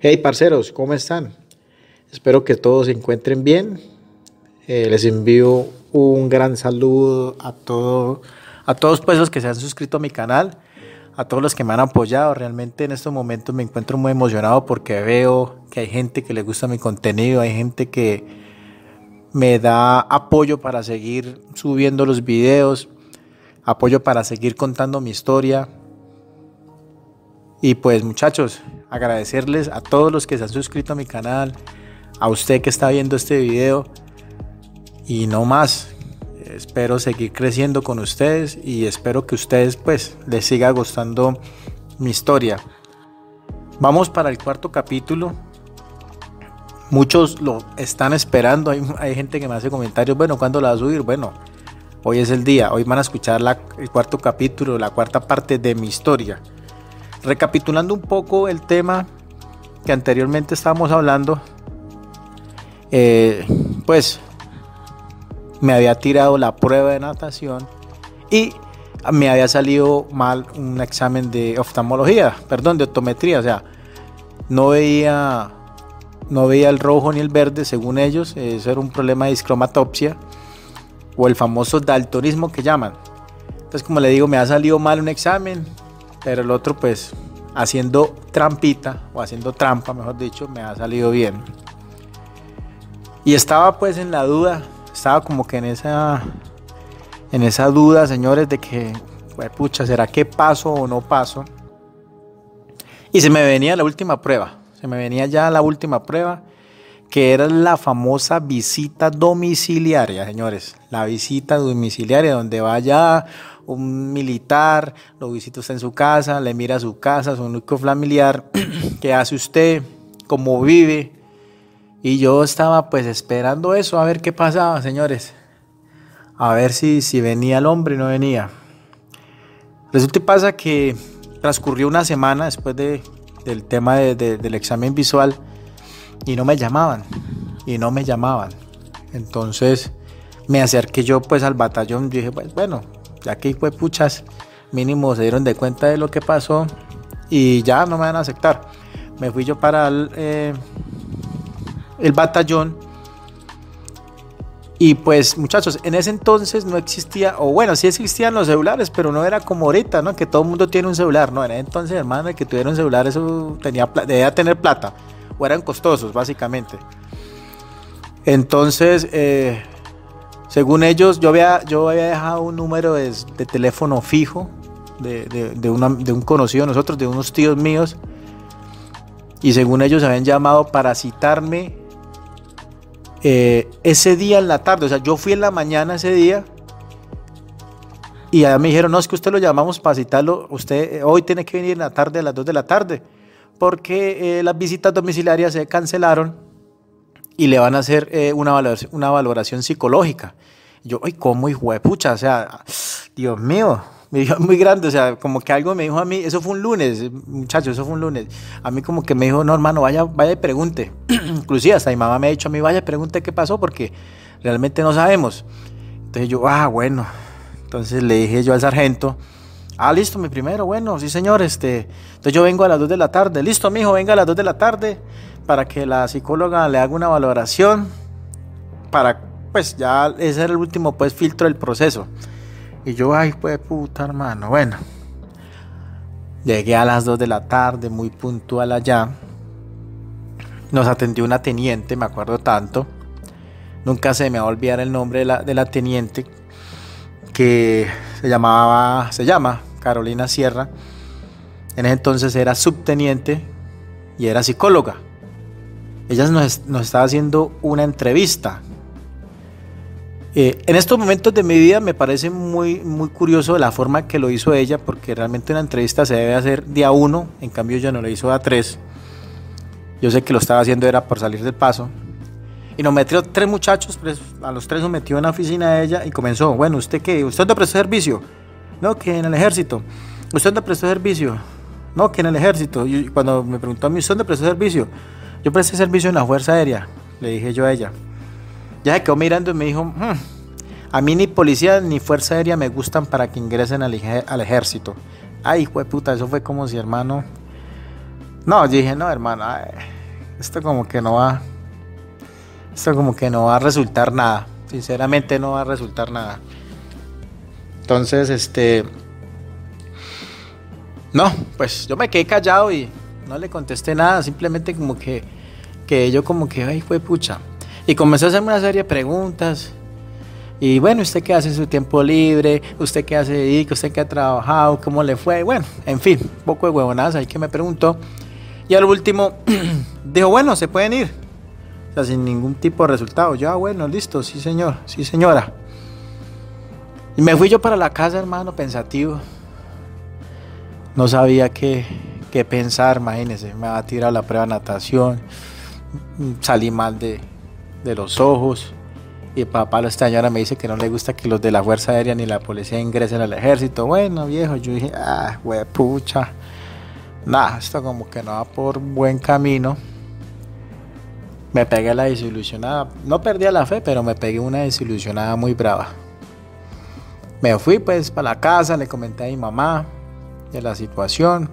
Hey parceros, ¿cómo están? Espero que todos se encuentren bien. Eh, les envío un gran saludo a, todo, a todos pues, los que se han suscrito a mi canal, a todos los que me han apoyado. Realmente en estos momentos me encuentro muy emocionado porque veo que hay gente que le gusta mi contenido, hay gente que me da apoyo para seguir subiendo los videos, apoyo para seguir contando mi historia. Y pues muchachos, agradecerles a todos los que se han suscrito a mi canal, a usted que está viendo este video y no más. Espero seguir creciendo con ustedes y espero que ustedes pues les siga gustando mi historia. Vamos para el cuarto capítulo. Muchos lo están esperando. Hay, gente que me hace comentarios. Bueno, ¿cuándo la va a subir? Bueno, hoy es el día. Hoy van a escuchar el cuarto capítulo, la cuarta parte de mi historia. Recapitulando un poco el tema que anteriormente estábamos hablando, eh, pues me había tirado la prueba de natación y me había salido mal un examen de oftalmología, perdón, de optometría, o sea, no veía no veía el rojo ni el verde según ellos, eso era un problema de discromatopsia o el famoso daltonismo que llaman. Entonces, como le digo, me ha salido mal un examen, pero el otro pues haciendo trampita o haciendo trampa, mejor dicho, me ha salido bien. Y estaba pues en la duda, estaba como que en esa en esa duda, señores, de que pues, pucha, ¿será que paso o no paso? Y se me venía la última prueba, se me venía ya la última prueba, que era la famosa visita domiciliaria, señores. La visita domiciliaria donde vaya un militar, lo visita usted en su casa, le mira su casa, su único familiar, qué hace usted, cómo vive. Y yo estaba pues esperando eso, a ver qué pasaba, señores. A ver si, si venía el hombre y no venía. Resulta y pasa que transcurrió una semana después de, del tema del examen visual y no me llamaban. Y no me llamaban. Entonces me acerqué yo pues al batallón dije, pues bueno, ya que fue puchas, mínimo se dieron de cuenta de lo que pasó y ya no me van a aceptar. Me fui yo para el, eh, el batallón y pues muchachos, en ese entonces no existía, o bueno, sí existían los celulares, pero no era como ahorita, ¿no? Que todo el mundo tiene un celular, ¿no? En ese entonces, hermano, el que tuviera un celular, eso tenía, debía tener plata, o eran costosos, básicamente. Entonces, eh, según ellos, yo había, yo había dejado un número de, teléfono fijo de, de, un conocido de nosotros, de unos tíos míos. Y según ellos habían llamado para citarme eh, ese día en la tarde. O sea, yo fui en la mañana ese día. Y allá me dijeron, no, es que usted lo llamamos para citarlo. Usted eh, hoy tiene que venir en la tarde a las 2 de la tarde. Porque eh, las visitas domiciliarias se cancelaron y le van a hacer eh, una, valoración, una valoración psicológica. Yo, ay, ¿cómo hijo de pucha? O sea, Dios mío, me dijo muy grande, o sea, como que algo me dijo a mí, eso fue un lunes, muchachos, eso fue un lunes. A mí como que me dijo, no, hermano, vaya, vaya y pregunte. Inclusive hasta mi mamá me ha dicho a mí, vaya pregunte qué pasó, porque realmente no sabemos. Entonces yo, ah, bueno. Entonces le dije yo al sargento, ah, listo, mi primero, bueno, sí, señor, este, entonces yo vengo a las 2 de la tarde, listo, mijo, venga a las 2 de la tarde, para que la psicóloga le haga una valoración para pues ya ese era el último pues filtro del proceso. Y yo ay pues puta hermano bueno. Llegué a las 2 de la tarde muy puntual allá. Nos atendió una teniente me acuerdo tanto. Nunca se me va a olvidar el nombre de la, de la teniente que se llamaba se llama Carolina Sierra en ese entonces era subteniente y era psicóloga ella nos, estaba haciendo una entrevista. Eh, en estos momentos de mi vida me parece muy, muy curioso la forma que lo hizo ella, porque realmente una entrevista se debe hacer día uno, en cambio ella no lo hizo a tres. Yo sé que lo estaba haciendo era por salir del paso. Y nos metió tres muchachos, a los tres nos metió en la oficina de ella y comenzó, bueno, ¿usted qué? ¿Usted dónde prestó servicio? No, que en el ejército. ¿Usted dónde prestó servicio? No, que en el ejército. Y cuando me preguntó a mí, ¿usted dónde prestó servicio? Yo presté servicio en la Fuerza Aérea, le dije yo a ella. Ya se quedó mirando y me dijo, hmm, a mí ni policía ni Fuerza Aérea me gustan para que ingresen al, ejército. Ay, hijo de puta, eso fue como si hermano... No, dije, no, hermano, esto como que no va. Esto como que no va a resultar nada. Sinceramente no va a resultar nada. Entonces, este. No, pues yo me quedé callado y no le contesté nada. Simplemente como que. Que yo como que, ay, fue pucha. Y comencé a hacerme una serie de preguntas. Y bueno, ¿usted qué hace en su tiempo libre? ¿Usted qué hace dedica? ¿Usted qué ha trabajado? ¿Cómo le fue? Bueno, en fin, un poco de huevonadas ahí que me preguntó. Y al último, dijo, bueno, se pueden ir. O sea, sin ningún tipo de resultado. Yo, ah, bueno, listo, sí señor, sí señora. Y me fui yo para la casa, hermano, pensativo. No sabía qué, qué pensar, imagínese. Me va a tirar la prueba de natación. Salí mal de, de los ojos. Y papá esta señora me dice que no le gusta que los de la Fuerza Aérea ni la policía ingresen al ejército. Bueno, viejo, yo dije, ah, pucha nada, esto como que no va por buen camino. Me pegué la desilusionada. No perdí la fe, pero me pegué una desilusionada muy brava. Me fui pues para la casa, le comenté a mi mamá de la situación.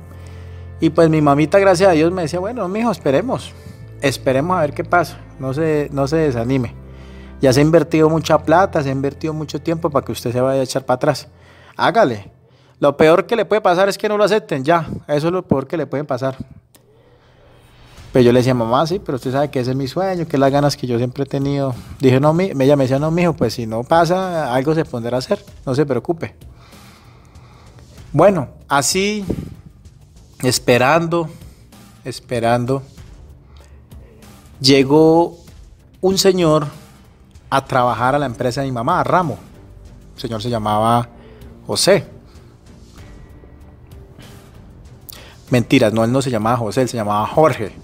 Y pues mi mamita, gracias a Dios, me decía, bueno, mijo, esperemos. Esperemos a ver qué pasa. No se, no se desanime. Ya se ha invertido mucha plata, se ha invertido mucho tiempo para que usted se vaya a echar para atrás. Hágale. Lo peor que le puede pasar es que no lo acepten, ya. Eso es lo peor que le puede pasar. Pero yo le decía, mamá, sí, pero usted sabe que ese es mi sueño, que es las ganas que yo siempre he tenido. Dije, no, mi, ella me decía, no, mijo, pues si no pasa, algo se pondrá a hacer, no se preocupe. Bueno, así, esperando, esperando, llegó un señor a trabajar a la empresa de mi mamá, Ramo. El señor se llamaba José. Mentiras, no, él no se llamaba José, él se llamaba Jorge.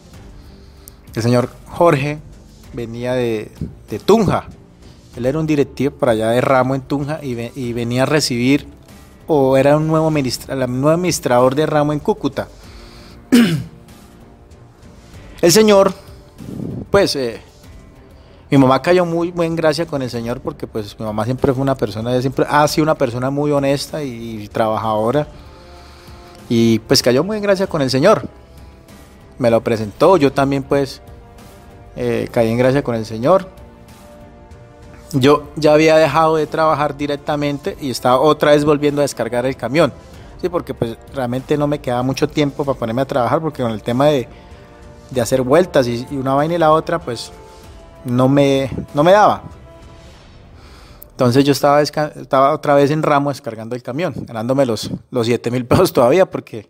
El señor Jorge venía de, Tunja. Él era un directivo por allá de Ramo en Tunja y, venía a recibir, o era un nuevo, administrador de Ramo en Cúcuta. el señor, pues, eh, mi mamá cayó muy buen gracia con el señor porque pues mi mamá siempre fue una persona, siempre ha sido una persona muy honesta y trabajadora y pues cayó muy en gracia con el Señor. Me lo presentó, yo también pues eh, caí en gracia con el Señor. Yo ya había dejado de trabajar directamente y estaba otra vez volviendo a descargar el camión. Sí, porque pues realmente no me quedaba mucho tiempo para ponerme a trabajar porque con el tema de, hacer vueltas y, una vaina y la otra pues no me, no me daba. Entonces yo estaba, estaba otra vez en ramo descargando el camión, ganándome los, los 7 mil pesos todavía porque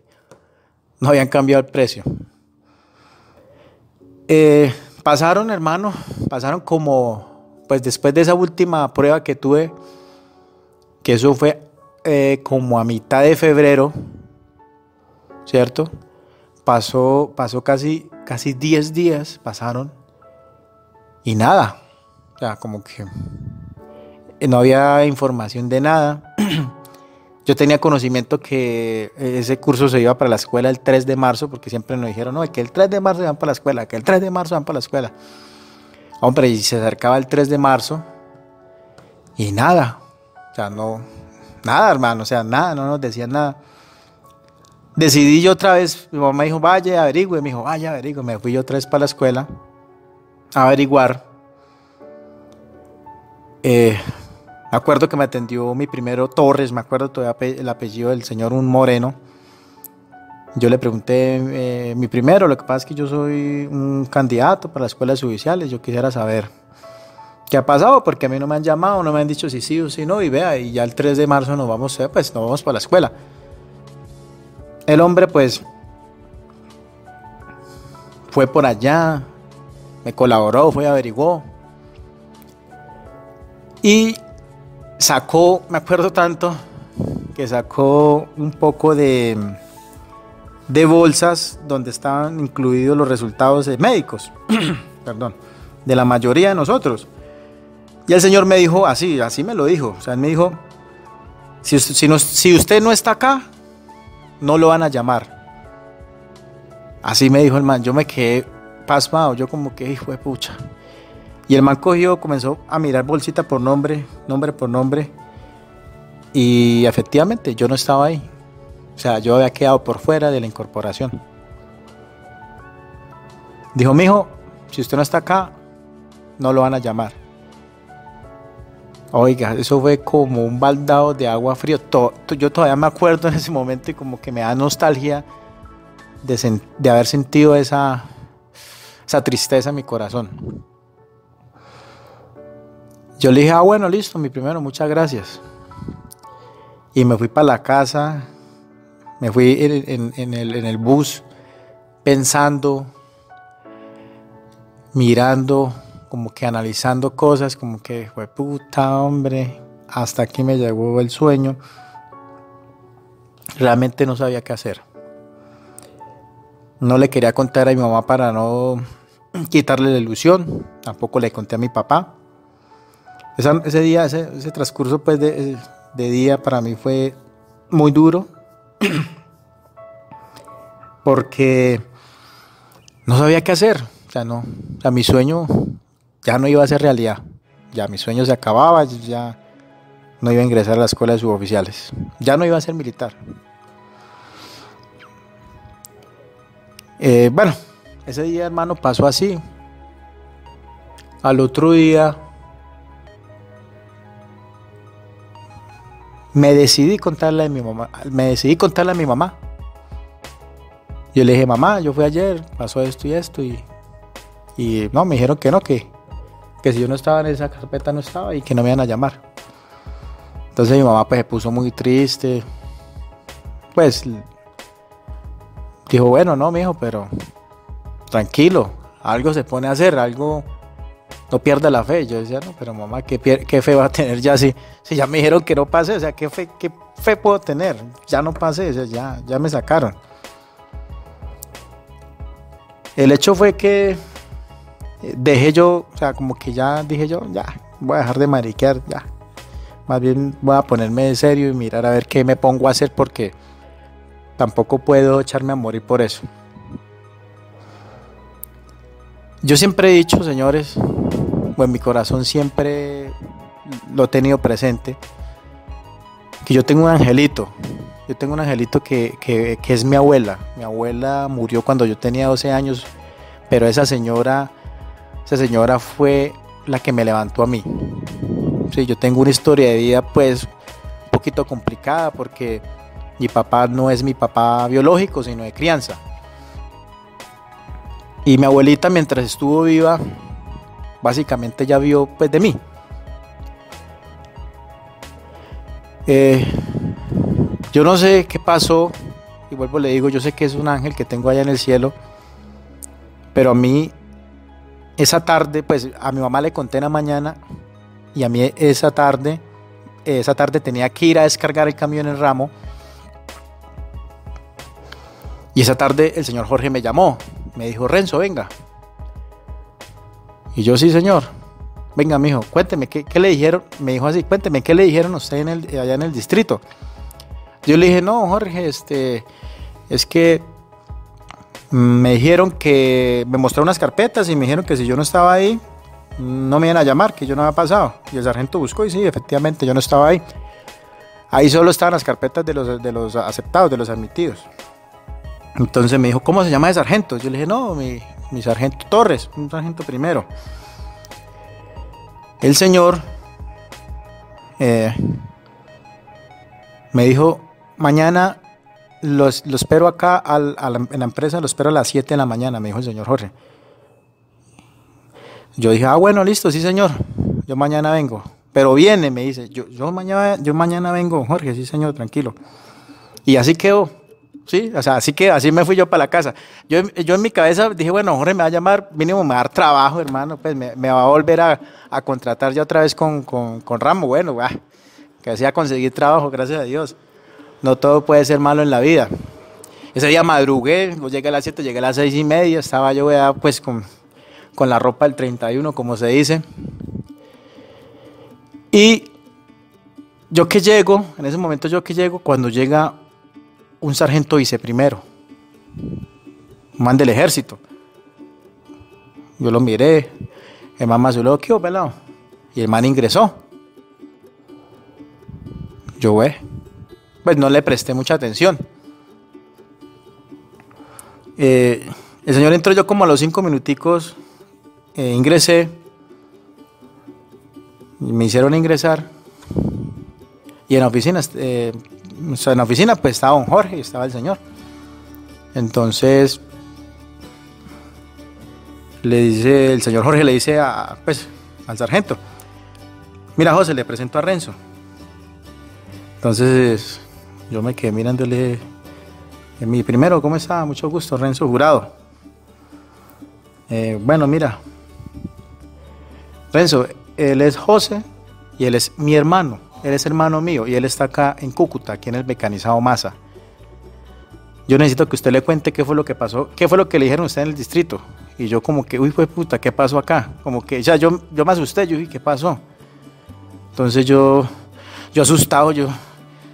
no habían cambiado el precio. Eh, pasaron, hermano, pasaron como, pues después de esa última prueba que tuve, que eso fue eh, como a mitad de febrero, ¿cierto? Pasó, pasó casi, casi 10 días, pasaron, y nada, o sea, como que no había información de nada. Yo tenía conocimiento que ese curso se iba para la escuela el 3 de marzo, porque siempre nos dijeron, no, que el 3 de marzo van para la escuela, que el 3 de marzo van para la escuela. Hombre, y se acercaba el 3 de marzo y nada, o sea, no, nada, hermano, o sea, nada, no nos decían nada. Decidí yo otra vez, mi mamá dijo, vaya, averigüe, me dijo, vaya, averigüe, me fui yo otra vez para la escuela a averiguar. Eh, acuerdo que me atendió mi primero Torres, me acuerdo todavía el apellido del señor Un Moreno. Yo le pregunté, eh, mi primero, lo que pasa es que yo soy un candidato para las escuelas judiciales, yo quisiera saber qué ha pasado, porque a mí no me han llamado, no me han dicho si sí o si no, y vea, y ya el 3 de marzo nos vamos, eh, pues nos vamos para la escuela. El hombre pues fue por allá, me colaboró, fue, averiguó. Y sacó, me acuerdo tanto, que sacó un poco de, de bolsas donde estaban incluidos los resultados médicos, perdón, de la mayoría de nosotros. Y el Señor me dijo así, así me lo dijo, o sea, él me dijo, si, si usted no está acá, no lo van a llamar. Así me dijo el man, yo me quedé pasmado, yo como que hijo de pucha. Y el man cogió, comenzó a mirar bolsita por nombre, nombre por nombre. Y efectivamente yo no estaba ahí. O sea, yo había quedado por fuera de la incorporación. Dijo, mijo, si usted no está acá, no lo van a llamar. Oiga, eso fue como un baldado de agua frío. yo todavía me acuerdo en ese momento y como que me da nostalgia de, haber sentido esa tristeza en mi corazón. Yo le dije, ah, bueno, listo, mi primero, muchas gracias. Y me fui para la casa, me fui en, el, en el bus pensando, mirando, como que analizando cosas, como que fue puta hombre, hasta aquí me llegó el sueño. Realmente no sabía qué hacer. No le quería contar a mi mamá para no quitarle la ilusión. Tampoco le conté a mi papá. Ese día, ese, transcurso pues de, día para mí fue muy duro. Porque no sabía qué hacer. O sea, no. O mi sueño ya no iba a ser realidad. Ya mi sueño se acababa, ya no iba a ingresar a la escuela de suboficiales. Ya no iba a ser militar. Eh, bueno, ese día, hermano, pasó así. Al otro día me decidí contarle a mi mamá, me decidí contarle a mi mamá. Yo le dije, mamá, yo fui ayer, pasó esto y esto, y, y no, me dijeron que no, que, que si yo no estaba en esa carpeta no estaba y que no me iban a llamar. Entonces mi mamá pues se puso muy triste, pues dijo, bueno, no, mijo, pero tranquilo, algo se pone a hacer, algo, no pierda la fe. Yo decía, no, pero mamá, ¿qué, qué fe va a tener ya si, si ya me dijeron que no pasé? O sea, ¿qué fe, qué fe puedo tener? Ya no pasé, ya, ya me sacaron. El hecho fue que dejé yo, o sea, como que ya dije yo, ya, voy a dejar de mariquear, ya. Más bien voy a ponerme de serio y mirar a ver qué me pongo a hacer porque tampoco puedo echarme a morir por eso. Yo siempre he dicho, señores, en mi corazón siempre lo he tenido presente, que yo tengo un angelito. Yo tengo un angelito que, que, es mi abuela. Mi abuela murió cuando yo tenía 12 años, pero esa señora, esa señora fue la que me levantó a mí. Sí, yo tengo una historia de vida pues un poquito complicada porque mi papá no es mi papá biológico, sino de crianza. Y mi abuelita mientras estuvo viva, básicamente ya vio pues de mí. Eh, yo no sé qué pasó, y vuelvo le digo, yo sé que es un ángel que tengo allá en el cielo, pero a mí esa tarde, pues a mi mamá le conté en la mañana y a mí esa tarde, esa tarde tenía que ir a descargar el camión en el ramo y esa tarde el señor Jorge me llamó, me dijo, Renzo, venga. Y yo, sí, señor. Venga, mijo, cuénteme, ¿qué, le dijeron? Me dijo así, cuénteme, ¿qué le dijeron a usted el, allá en el distrito? Yo le dije, no, Jorge, este, es que me dijeron que me mostraron unas carpetas y me dijeron que si yo no estaba ahí, no me iban a llamar, que yo no había pasado. Y el sargento buscó y sí, efectivamente, yo no estaba ahí. Ahí solo estaban las carpetas de los, de los aceptados, de los admitidos. Entonces me dijo, ¿cómo se llama de sargento? Yo le dije, no, mi, sargento Torres, un sargento primero. El señor eh, me dijo, mañana lo espero acá en la empresa, lo espero a las 7 de la mañana, me dijo el señor Jorge. Yo dije, ah, bueno, listo, sí, señor, yo mañana vengo. Pero viene, me dice, yo, yo, mañana, yo mañana vengo, Jorge, sí, señor, tranquilo. Y así quedó. Sí, o sea, así que así me fui yo para la casa. Yo, yo en mi cabeza dije, bueno, Jorge me va a llamar, mínimo me va a dar trabajo, hermano, pues me, va a volver a, contratar ya otra vez con, con, Ramo. Bueno, que hacía conseguir trabajo, gracias a Dios. No todo puede ser malo en la vida. Ese día madrugué, llegué a las 7, llegué a las 6 y media, estaba yo ya pues con, con la ropa del 31, como se dice. Y yo que llego, en ese momento yo que llego, cuando llega un sargento primero, un man del ejército. Yo lo miré, el man más lo ¿qué pelado? Y el man ingresó. Yo, ve, pues no le presté mucha atención. Eh, El señor entró yo como a los cinco minuticos, eh, ingresé, me hicieron ingresar. Y en la oficina, eh, en la oficina pues estaba don Jorge y estaba el señor. Entonces, le dice, el señor Jorge le dice a, pues, al sargento, mira José, le presento a Renzo. Entonces, yo me quedé mirándole, mi primero, ¿cómo está? Mucho gusto, Renzo Jurado. Eh, bueno, mira, Renzo, él es José y él es mi hermano. Él es hermano mío y él está acá en Cúcuta, aquí en el mecanizado Masa. Yo necesito que usted le cuente qué fue lo que pasó, qué fue lo que le dijeron a usted en el distrito. Y yo como que, uy, fue puta, ¿qué pasó acá? Como que, ya, yo, yo me asusté, yo dije, ¿qué pasó? Entonces yo, yo asustado, yo,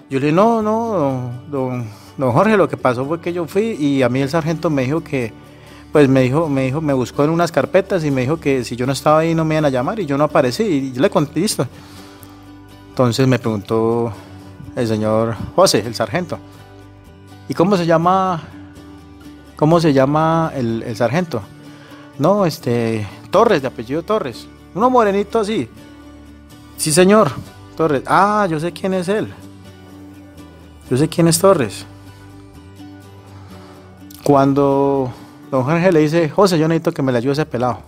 yo le dije, no, no, don, don Jorge, lo que pasó fue que yo fui y a mí el sargento me dijo que, pues me dijo, me dijo, me buscó en unas carpetas y me dijo que si yo no estaba ahí no me iban a llamar y yo no aparecí y yo le conté listo. Entonces me preguntó el señor José, el sargento, ¿y cómo se llama, cómo se llama el, sargento? No, este, Torres, de apellido Torres, uno morenito así. Sí, señor, Torres. Ah, yo sé quién es él. Yo sé quién es Torres. Cuando Don Jorge le dice, José, yo necesito que me le ayude ese pelado.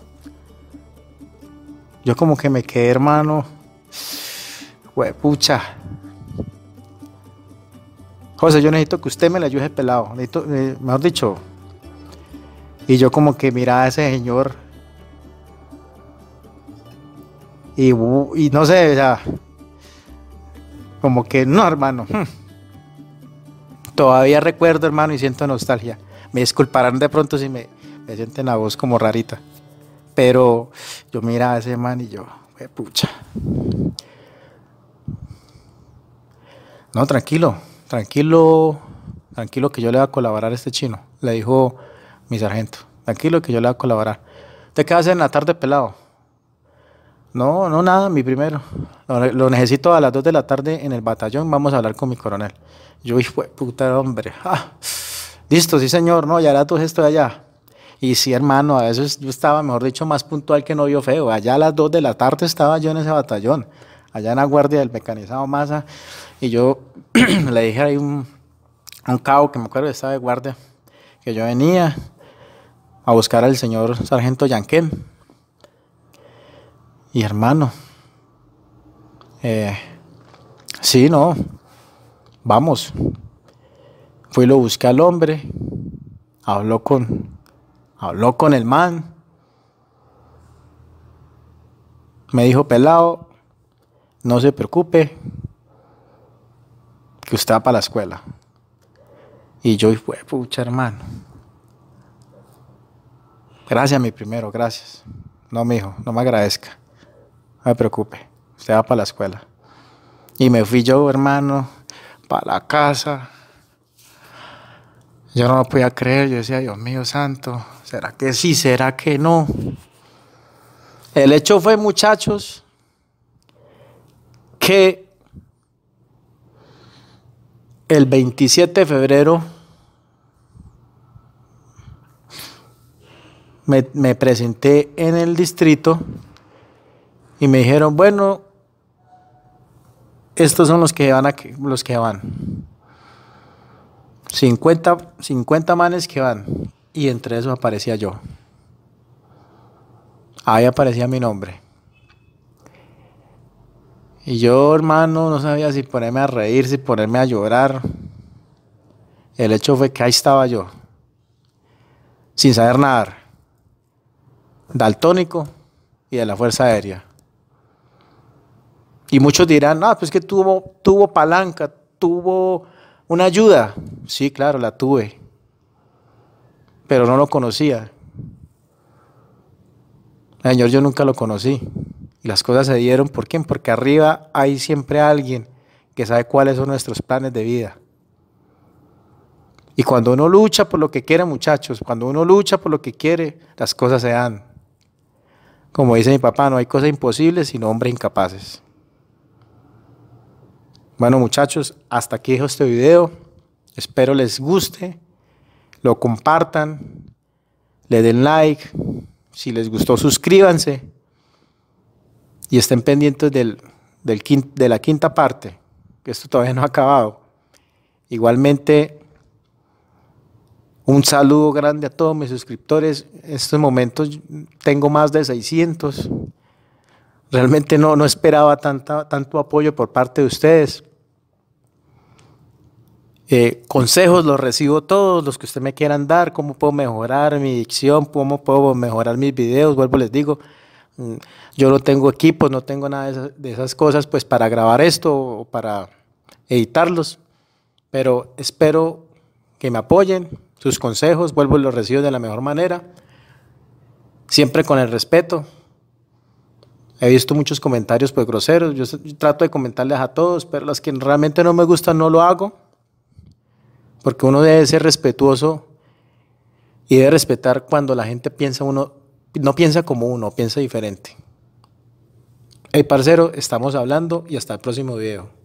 Yo como que me quedé, hermano. Pucha. José, yo necesito que usted me le ayude pelado. Necesito, eh, mejor dicho. Y yo como que miraba a ese señor. Y, no sé, o sea, como que no, hermano. Todavía recuerdo, hermano, y siento nostalgia. Me disculparán de pronto si me, me sienten la voz como rarita. Pero yo mira a ese man y yo, pucha. No, tranquilo, tranquilo, tranquilo que yo le voy a colaborar a este chino, le dijo mi sargento. Tranquilo que yo le voy a colaborar. ¿Usted qué hace en la tarde pelado? No, no, nada, mi primero. Lo, necesito a las 2 de la tarde en el batallón, vamos a hablar con mi coronel. Yo, hijo puta hombre. Listo, sí señor, no, ya era todo esto de allá. Y sí, hermano, a veces yo estaba, mejor dicho, más puntual que novio feo. Allá a las 2 de la tarde estaba yo en ese batallón, allá en la guardia del mecanizado Masa. Y yo le dije ahí un, un cabo que me acuerdo que estaba de guardia, que yo venía a buscar al señor sargento Yanquén. Y hermano, eh, sí, no, vamos. Fui lo busqué al hombre, habló con, habló con el man, me dijo, pelado, no se preocupe, que usted va para la escuela. Y yo, fue, pucha hermano. Gracias, mi primero, gracias. No, mi hijo, no me agradezca. No me preocupe, usted va para la escuela. Y me fui yo, hermano, para la casa yo no lo podía creer, yo decía, Dios mío santo, ¿será que sí? ¿Será que no? El hecho fue, muchachos, que el 27 de febrero me, presenté en el distrito y me dijeron, bueno, estos son los que van, a, los que van. 50, 50 manes que van y entre esos aparecía yo. Ahí aparecía mi nombre. Y yo, hermano, no sabía si ponerme a reír, si ponerme a llorar. El hecho fue que ahí estaba yo, sin saber nadar, daltónico y de la Fuerza Aérea. Y muchos dirán, no, pues que tuvo, tuvo palanca, tuvo una ayuda, sí, claro, la tuve, pero no lo conocía. Señor, yo nunca lo conocí. Y las cosas se dieron, ¿por quién? Porque arriba hay siempre alguien que sabe cuáles son nuestros planes de vida. Y cuando uno lucha por lo que quiere, muchachos, cuando uno lucha por lo que quiere, las cosas se dan. Como dice mi papá, no hay cosas imposibles sino hombres incapaces. Bueno muchachos, hasta aquí dejo este video. Espero les guste, lo compartan, le den like, si les gustó suscríbanse y estén pendientes del, de la quinta parte, que esto todavía no ha acabado. Igualmente, un saludo grande a todos mis suscriptores. En estos momentos tengo más de 600. Realmente no, no esperaba tanta, tanto apoyo por parte de ustedes. Eh, consejos los recibo todos, los que usted me quieran dar, cómo puedo mejorar mi dicción, cómo puedo mejorar mis videos, vuelvo les digo, yo no tengo equipos, no tengo nada de esas, cosas pues para grabar esto o para editarlos, pero espero que me apoyen, sus consejos, vuelvo y los recibo de la mejor manera, siempre con el respeto. He visto muchos comentarios pues groseros, yo trato de comentarles a todos, pero las que realmente no me gustan no lo hago porque uno debe ser respetuoso y debe respetar cuando la gente piensa uno, no piensa como uno, piensa diferente. Hey, parcero, estamos hablando y hasta el próximo video.